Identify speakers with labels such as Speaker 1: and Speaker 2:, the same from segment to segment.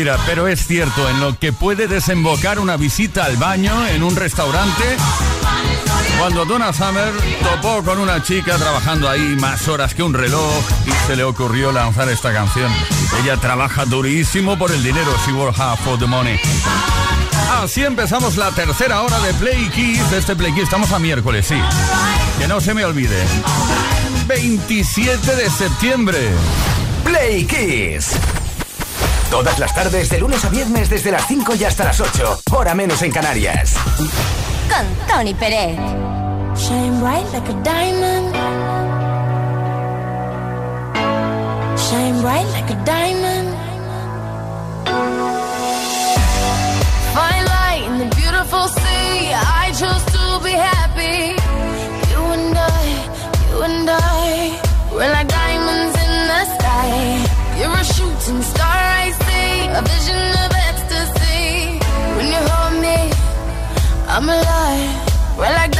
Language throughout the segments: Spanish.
Speaker 1: Mentira, pero es cierto, en lo que puede desembocar una visita al baño en un restaurante. Cuando Donna Summer topó con una chica trabajando ahí más horas que un reloj y se le ocurrió lanzar esta canción. Ella trabaja durísimo por el dinero, she works hard for the money. Así empezamos la tercera hora de Play Kiss. De este Play Kiss estamos a miércoles, sí. Que no se me olvide. 27 de septiembre.
Speaker 2: Play Kiss. Todas las tardes, de lunes a viernes, desde las 5 y hasta las 8. Hora menos en Canarias.
Speaker 3: Con Tony Pérez.
Speaker 4: Shine bright like a diamond. Shine bright like a diamond. Fine light in the beautiful sea. I chose to be happy. You and I, you and I. We're like diamonds in the sky. You're a shooting star. A vision of ecstasy. When you hold me, I'm alive. We're like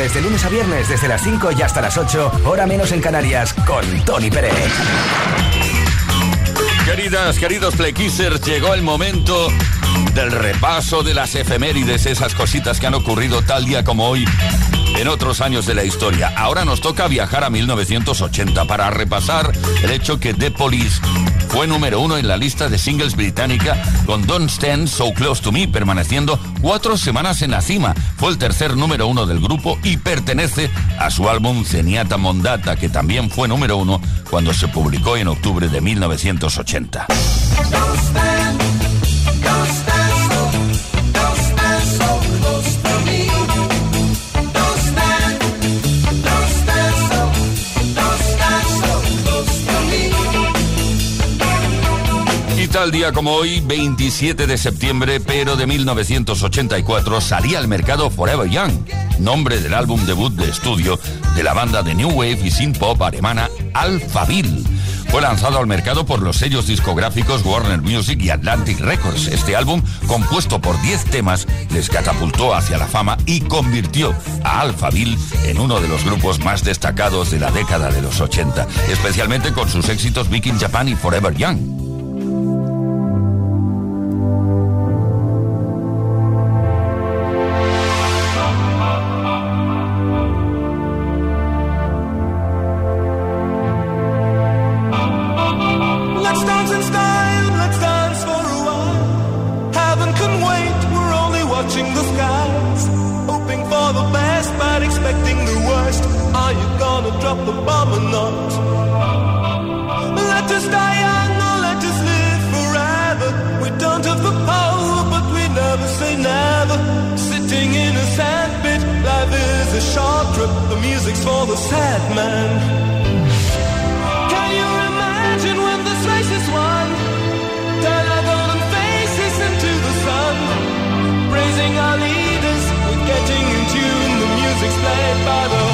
Speaker 2: Tardes, de lunes a viernes, desde las 5 y hasta las 8, hora menos en Canarias, con Tony Pérez.
Speaker 1: Queridas, queridos Playkissers, llegó el momento del repaso de las efemérides, esas cositas que han ocurrido tal día como hoy en otros años de la historia. Ahora nos toca viajar a 1980 para repasar el hecho que The Police fue número uno en la lista de singles británica con Don't Stand So Close to Me, permaneciendo cuatro semanas en la cima. Fue el tercer número uno del grupo y pertenece a su álbum Zenyatta Mondata, que también fue número uno cuando se publicó en octubre de 1980. Tal día como hoy, 27 de septiembre, pero de 1984, salía al mercado Forever Young, nombre del álbum debut de estudio de la banda de New Wave y Synth Pop alemana Alphaville. Fue lanzado al mercado por los sellos discográficos Warner Music y Atlantic Records. Este álbum, compuesto por 10 temas, les catapultó hacia la fama y convirtió a Alphaville en uno de los grupos más destacados de la década de los 80, especialmente con sus éxitos Big in Japan y Forever Young.
Speaker 5: Expecting the worst. Are you gonna drop the bomb or not? Let us die young or let us live forever. We don't have the power, but we never say never. Sitting in a sandpit, life is a short trip. The music's for the sad man. Can you imagine when this race is won? Turn our golden faces into the sun. Praising our The music's played by the, the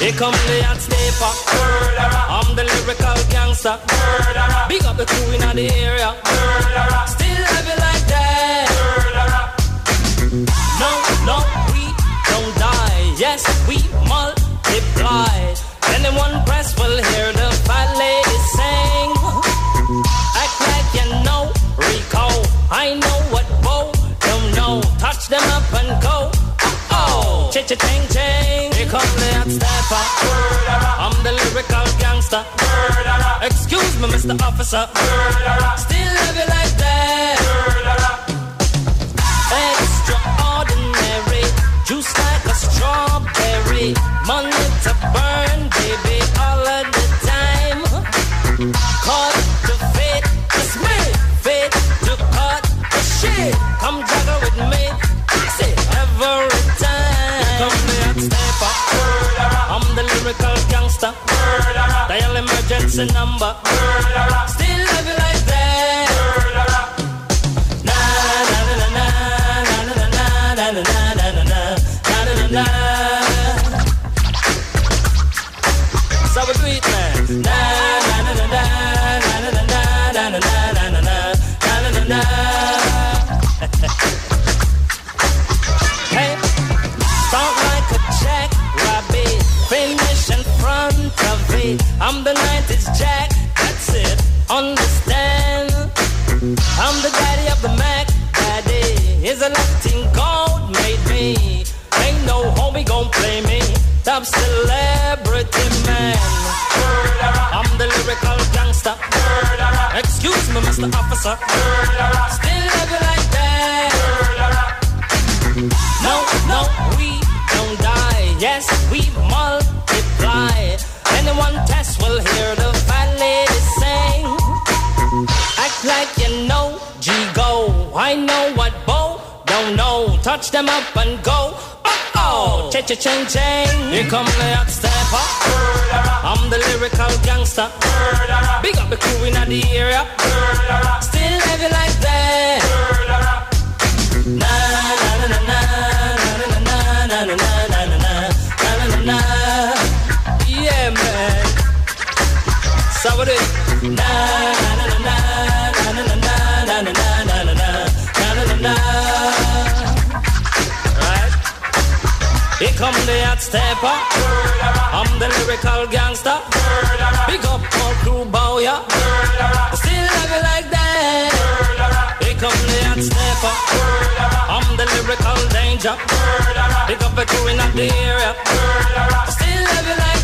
Speaker 3: Here come the hot stepper. I'm the lyrical gangster. Murderer. Big up the crew in the area. Murderer. Still have it like that. Murderer. No, no, we don't die. Yes, we multiply. Anyone press will hear the fat lady sing. Act like you know Rico. I know what Bo don't know. Touch them up and go. Oh, cha ching ching. Here come the hot stepper. I'm the lyrical gangster. Excuse me, Mr. Officer. Still love you like that. a number. Murderer. Officer. Still love you like that. No, no, we don't die. Yes, we multiply. Anyone test will hear the fat lady sing. Act like you know G-Go. I know what Bo don't know. Touch them up and go. Oh, oh, cha cha ching ching. Here come the hot stepper. I'm the lyrical gangster. Big up the crew in the area. Still it like that. Na na na na na na na na na na na na na Yeah, man. So what it? Na na na na come the hot stepper. I'm the lyrical gangster. Big up all crew bow ya. Still love you like that. The hot stepper. I'm the lyrical danger. Pick up a crew in the area. Still love you like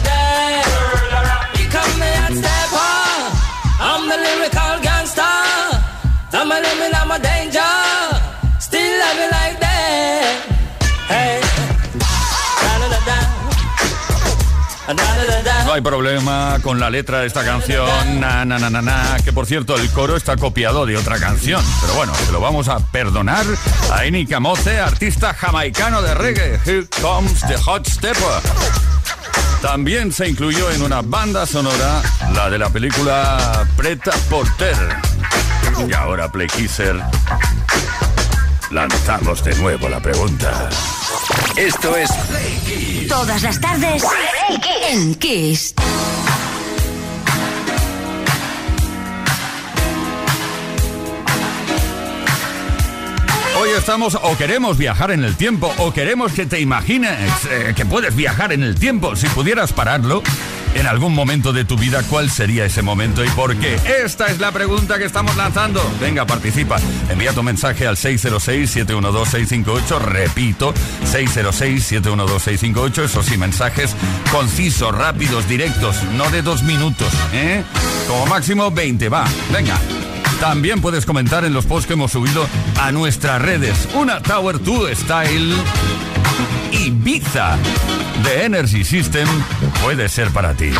Speaker 1: No hay problema con la letra de esta canción, na, na, na, na, que por cierto el coro está copiado de otra canción. Pero bueno, se lo vamos a perdonar a Eni Camoce, artista jamaicano de reggae. Here comes the hot stepper. También se incluyó en una banda sonora la de la película Preta Porter. Y ahora, Play Kisser, lanzamos de nuevo la pregunta.
Speaker 2: Esto es Play Kiss.
Speaker 3: Todas las tardes en Kiss.
Speaker 1: Hoy estamos o queremos viajar en el tiempo o queremos que te imagines eh, que puedes viajar en el tiempo. Si pudieras pararlo en algún momento de tu vida, ¿cuál sería ese momento y por qué? Esta es la pregunta que estamos lanzando. Venga, participa. Envía tu mensaje al 606-712-658. Repito, 606-712-658. Esos sí, mensajes concisos, rápidos, directos, no de dos minutos. ¿eh? Como máximo 20. Va, venga. También puedes comentar en los posts que hemos subido a nuestras redes. Una Tower 2 Style Ibiza de Energy System puede ser para ti.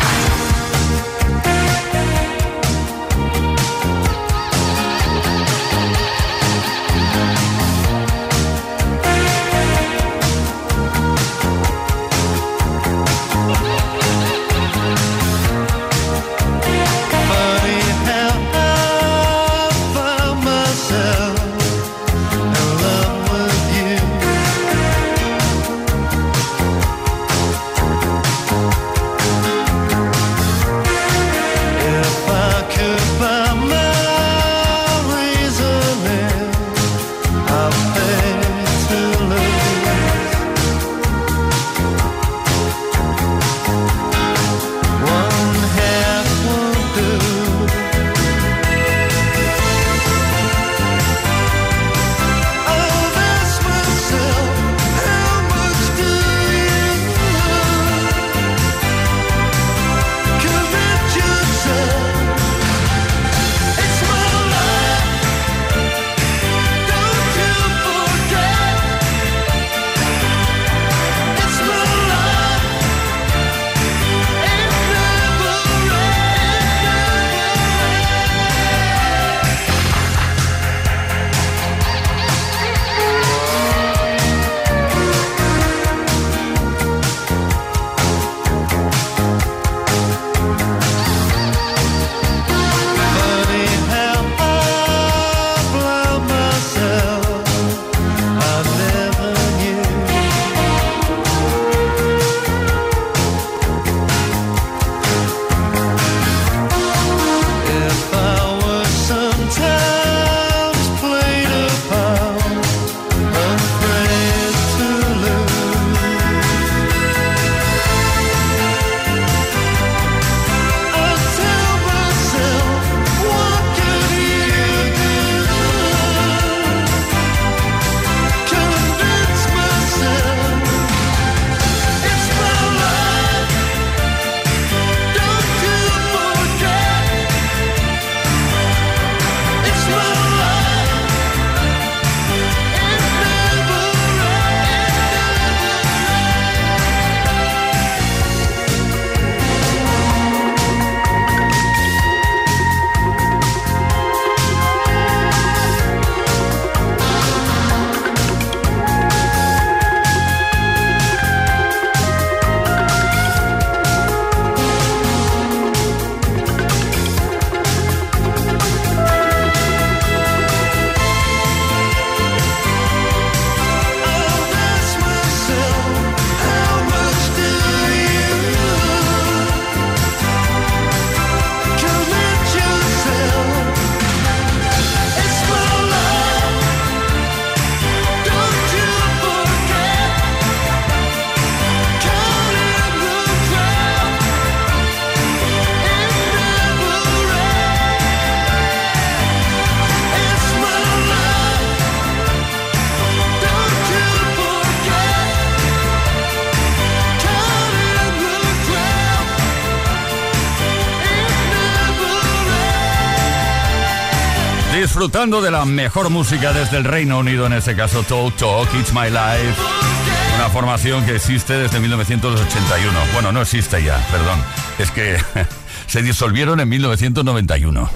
Speaker 1: disfrutando de la mejor música desde el Reino Unido, en este caso Talk Talk, It's My Life, una formación que existe desde 1981. Bueno, no existe ya, perdón, es que se disolvieron en 1991.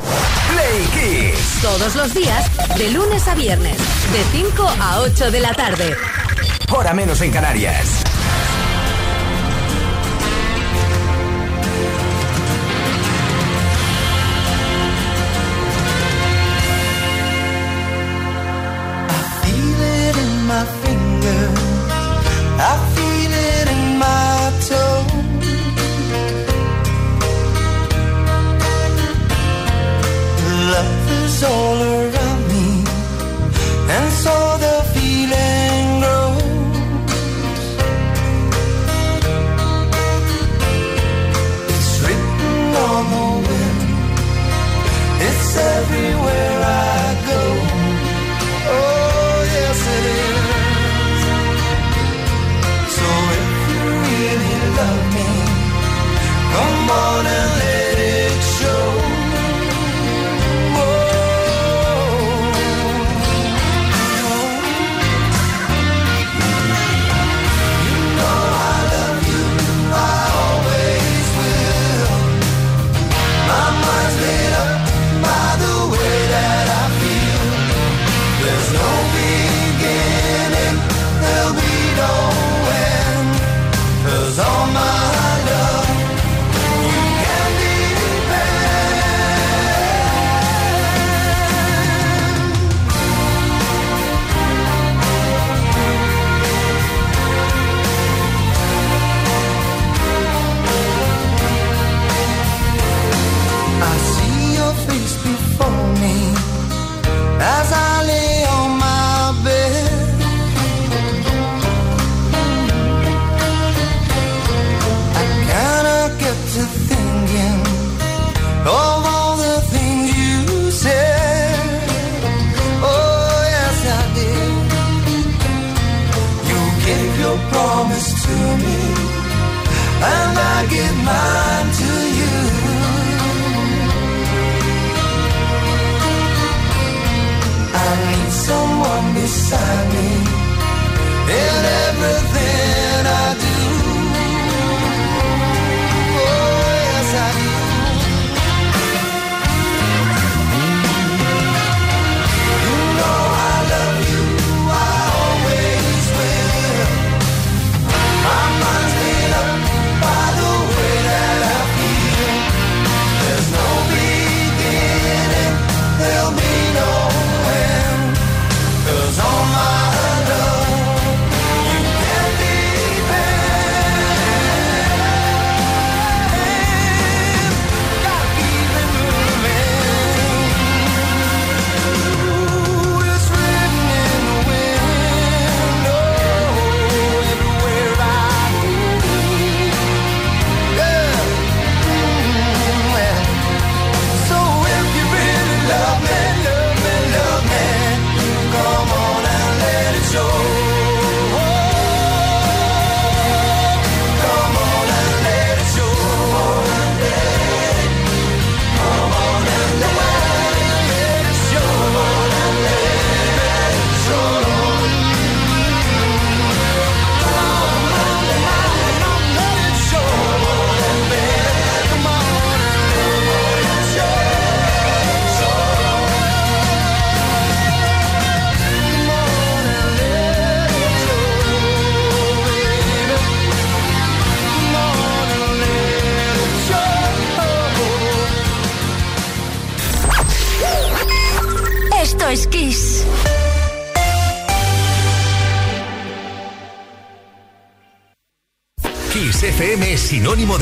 Speaker 6: Play Kiss.
Speaker 7: Todos los días, de lunes a viernes, de 5 a 8 de la tarde.
Speaker 6: Hora menos en Canarias.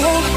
Speaker 8: say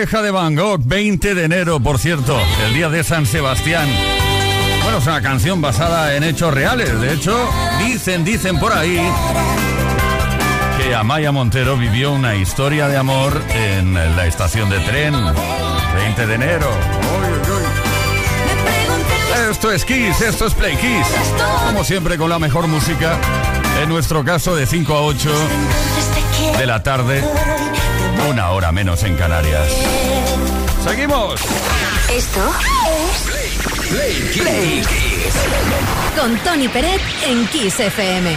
Speaker 8: de
Speaker 1: Van Gogh, 20 de enero, por cierto, el día de San Sebastián. Bueno, es una canción basada en hechos reales. De hecho, dicen, dicen por ahí que Amaya Montero vivió una historia de amor en la estación de tren. 20 de enero. Esto es Kiss, esto es Play Kiss. Como siempre, con la mejor música. En nuestro caso, de 5 a 8
Speaker 8: entonces te quiero.
Speaker 1: de la tarde, una hora menos en Canarias. ¡Seguimos!
Speaker 7: Esto
Speaker 2: Play Kiss.
Speaker 7: con Tony Peret en Kiss FM.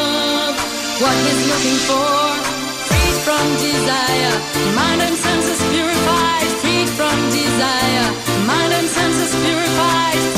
Speaker 9: What he's looking for, freed from desire, mind and senses purified, freed from desire, mind and senses purified,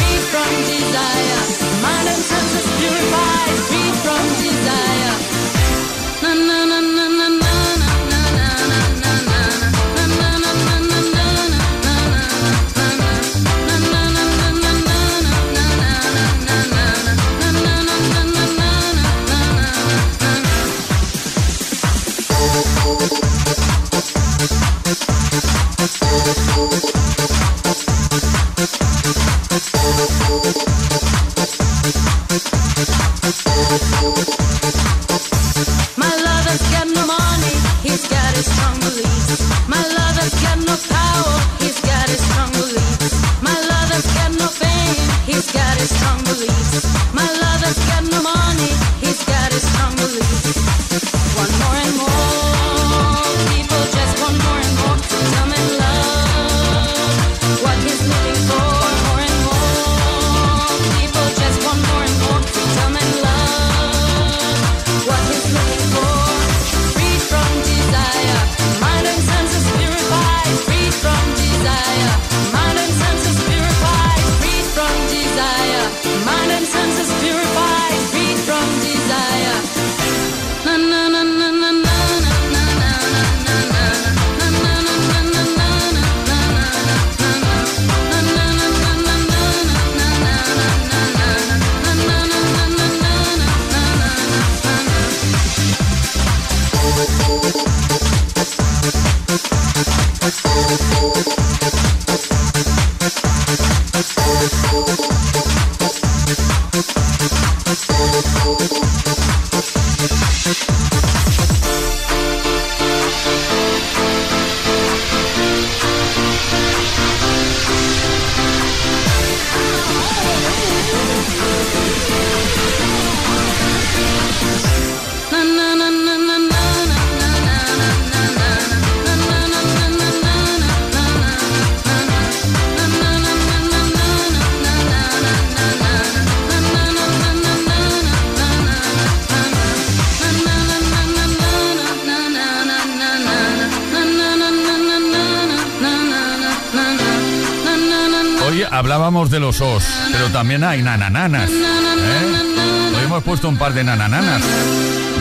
Speaker 1: De los os, pero también hay nanananas. ¿eh? Hoy hemos puesto un par de nanananas.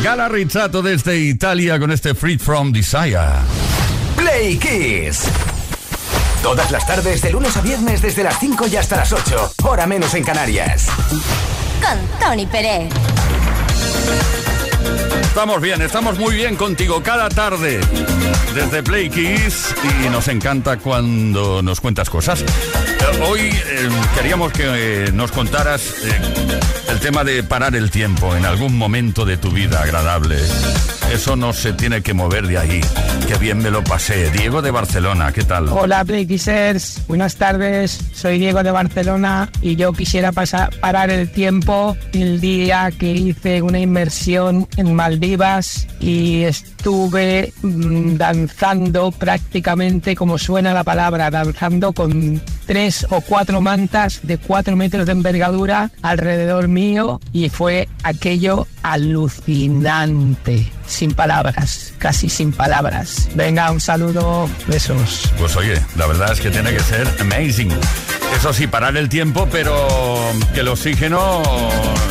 Speaker 1: Gala Rizzato desde Italia con este Free From Desire.
Speaker 2: Play Kiss. Todas las tardes, de lunes a viernes, desde las 5 y hasta las 8. Hora menos en Canarias.
Speaker 7: Con Tony Pérez.
Speaker 1: Estamos bien, estamos muy bien contigo cada tarde desde Play Kiss y nos encanta cuando nos cuentas cosas. Eh, hoy eh, queríamos que eh, nos contaras el tema de parar el tiempo en algún momento de tu vida agradable. Eso no se tiene que mover de ahí. Qué bien me lo pasé. Diego de Barcelona, ¿qué tal?
Speaker 10: Hola Playkissers, buenas tardes, soy Diego de Barcelona y yo quisiera pasar, parar el tiempo el día que hice una inmersión en Maldivas y estuve mm, danzando prácticamente como suena la palabra, danzando con tres o cuatro mantas de cuatro metros de envergadura alrededor mío y fue aquello alucinante, sin palabras, casi sin palabras. Venga, un saludo, besos.
Speaker 1: Pues oye, la verdad es que tiene que ser amazing. Eso sí, parar el tiempo, pero que el oxígeno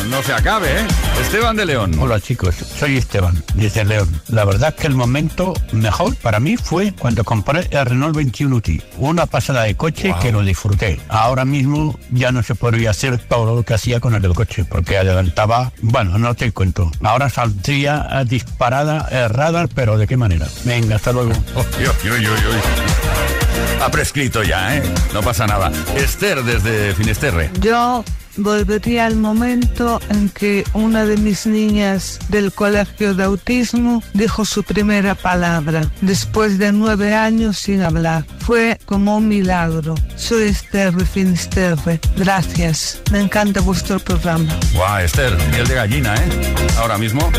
Speaker 1: no se acabe, ¿eh? Esteban de León.
Speaker 11: Hola chicos, soy Esteban, desde León. La verdad es que el momento mejor para mí fue cuando compré el Renault 21 T. Una pasada de coche
Speaker 1: Wow.
Speaker 11: que lo disfruté. Ahora mismo ya no se podría hacer todo lo que hacía con el del coche, porque adelantaba, bueno, no te cuento. Ahora saldría eh, disparada el radar, pero ¿de qué manera? Venga, hasta luego.
Speaker 1: Ha prescrito ya, ¿eh? No pasa nada. Esther desde Finisterre.
Speaker 12: Yo volvería al momento en que una de mis niñas del colegio de autismo dijo su primera palabra, después de nueve años sin hablar. Fue como un milagro. Soy Esther Finisterre. Gracias. Me encanta vuestro programa.
Speaker 1: Guau, Esther, miel de gallina, ¿eh? Ahora mismo.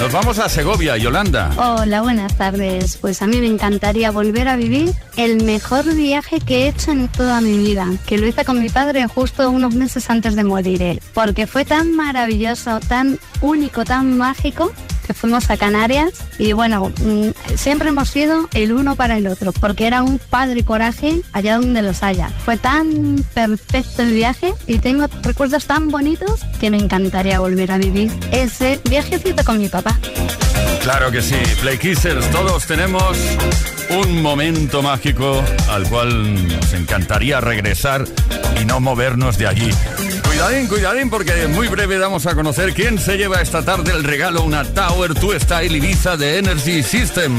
Speaker 1: Nos vamos a Segovia, Yolanda.
Speaker 13: Hola, buenas tardes. Pues a mí me encantaría volver a vivir el mejor viaje que he hecho en toda mi vida, que lo hice con mi padre justo unos meses antes de morir él, porque fue tan maravilloso, tan único, tan mágico que fuimos a Canarias y bueno, mm, siempre hemos sido el uno para el otro, porque era un padre coraje allá donde los haya. Fue tan perfecto el viaje y tengo recuerdos tan bonitos que me encantaría volver a vivir ese viajecito con mi papá.
Speaker 1: Claro que sí, Play Kissers, todos tenemos un momento mágico al cual nos encantaría regresar y no movernos de allí. Cuidadín, cuidadín, porque muy breve damos a conocer quién se lleva esta tarde el regalo, una Tower 2 Style Ibiza de Energy System.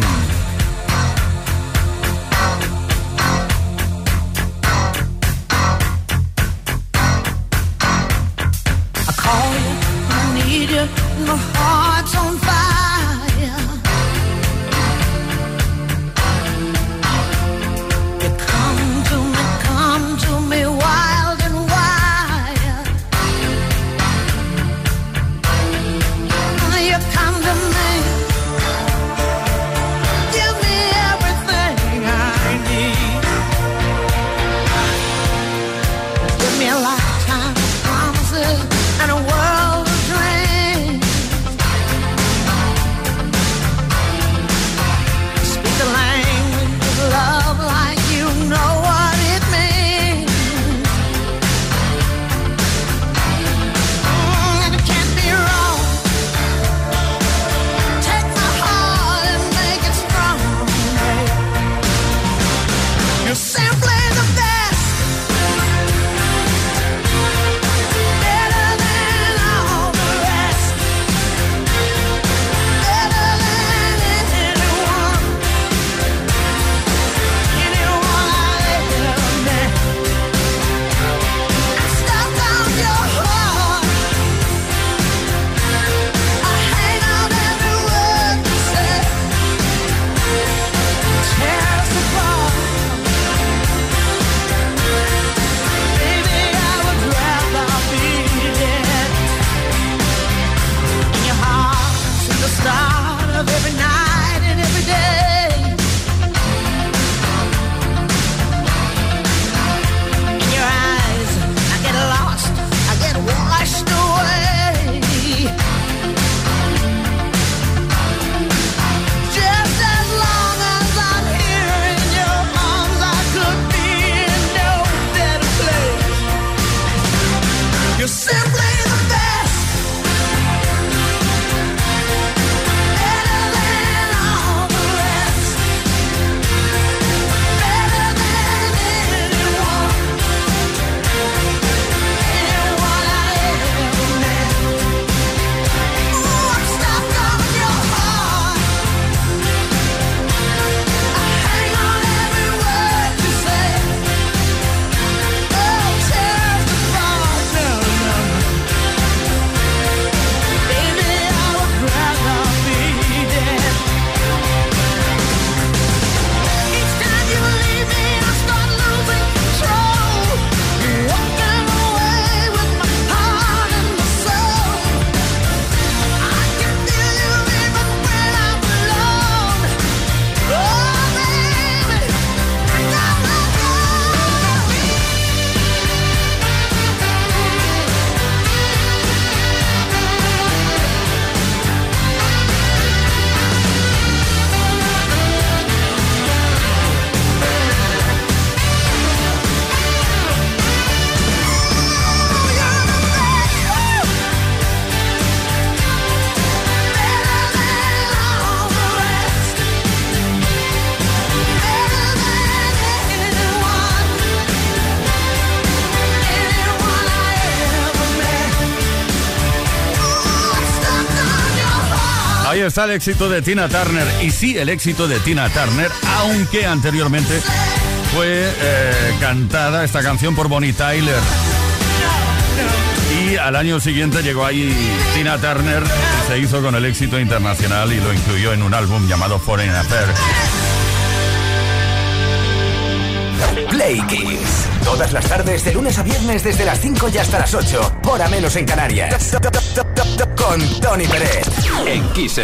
Speaker 1: Está el éxito de Tina Turner. Y sí, el éxito de Tina Turner, aunque anteriormente fue eh, cantada esta canción por Bonnie Tyler. Y al año siguiente llegó ahí Tina Turner se hizo con el éxito internacional y lo incluyó en un álbum llamado Foreign Affair.
Speaker 2: Play Kiss. Todas las tardes, de lunes a viernes, desde las 5 y hasta las 8. Hora menos en Canarias. Con Tony Pérez. En Kiss.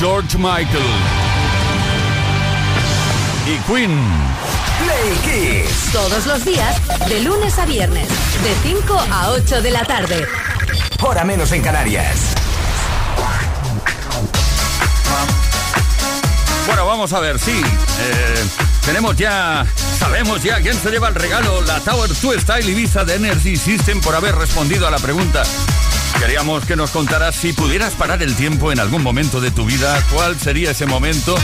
Speaker 1: George Michael y Queen.
Speaker 2: Play Kiss.
Speaker 7: Todos los días, de lunes a viernes, de 5 a 8 de la tarde.
Speaker 2: Hora menos en Canarias.
Speaker 1: Bueno, vamos a ver, sí. eh, tenemos ya, sabemos ya quién se lleva el regalo, la Tower 2 Style Ibiza de Energy System por haber respondido a la pregunta
Speaker 4: Queríamos que nos contaras si pudieras parar el tiempo en algún momento de tu vida, cuál sería ese momento.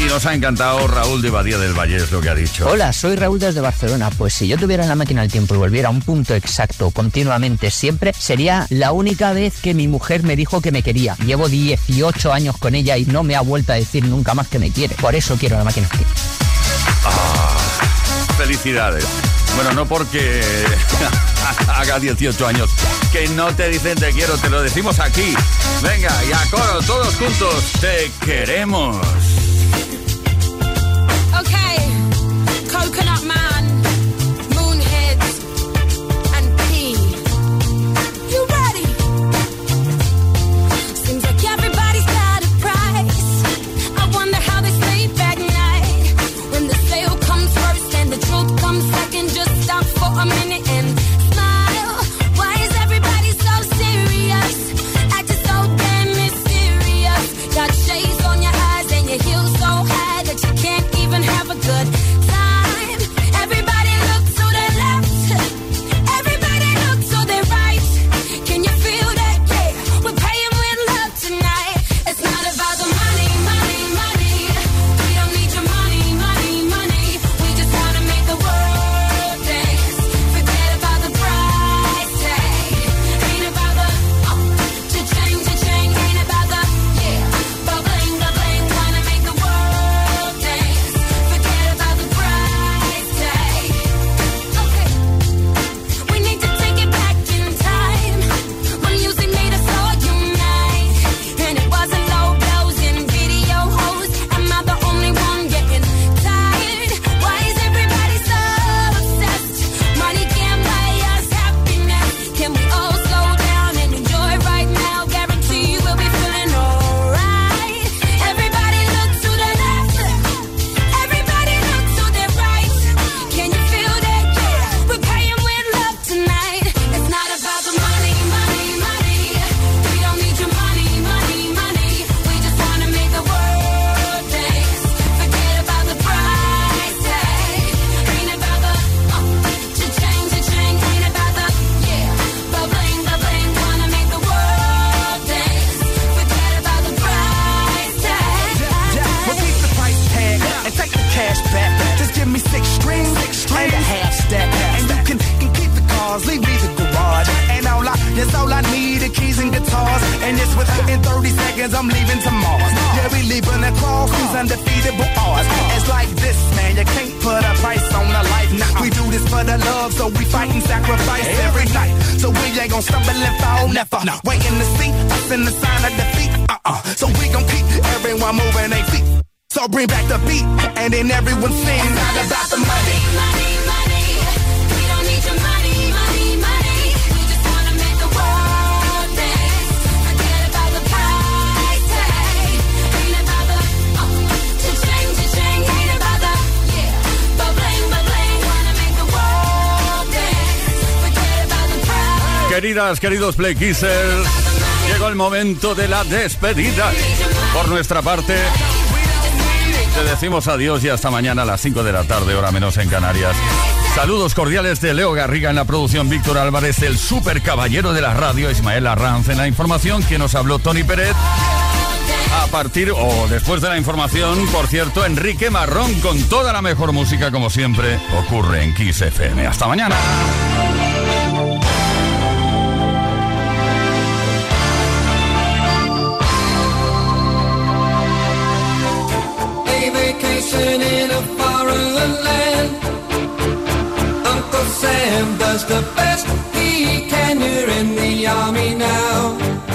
Speaker 4: Y nos ha encantado Raúl de Badía del Valle, es lo que ha dicho.
Speaker 14: Hola, soy Raúl desde Barcelona. Pues si yo tuviera la máquina del tiempo y volviera a un punto exacto, continuamente, siempre, sería la única vez que mi mujer me dijo que me quería. Llevo 18 años con ella y no me ha vuelto a decir nunca más que me quiere. Por eso quiero la máquina del tiempo.
Speaker 4: Ah, felicidades. Bueno, no porque haga 18 años que no te dicen te quiero, te lo decimos aquí. Venga, y a coro, todos juntos, te queremos.
Speaker 15: Leaving to Mars. Yeah, we leaving a crawl, who's undefeatable odds. It's like this, man, you can't put a price on a life. Nah, we do this for the love, so we fight and sacrifice every night. So we ain't gonna stumble and fall, never. Waiting to see us in the sign of defeat. Uh-uh. So we gon' keep everyone moving their feet. So bring back the beat, and then everyone sings. It's not about the. Money,
Speaker 1: money.
Speaker 4: Queridas, queridos Play Kissers, llegó el momento de la despedida. Por nuestra parte, te decimos adiós y hasta mañana a las 5 de la tarde, hora menos en Canarias. Saludos cordiales de Leo Garriga en la producción, Víctor Álvarez, el super caballero de la radio, Ismael Arranz en la información, que nos habló Tony Pérez. A partir o después de la información, por cierto, Enrique Marrón con toda la mejor música, como siempre, ocurre en Kiss FM. Hasta mañana.
Speaker 6: In a foreign land. Uncle Sam does the best he can. You're in the army now.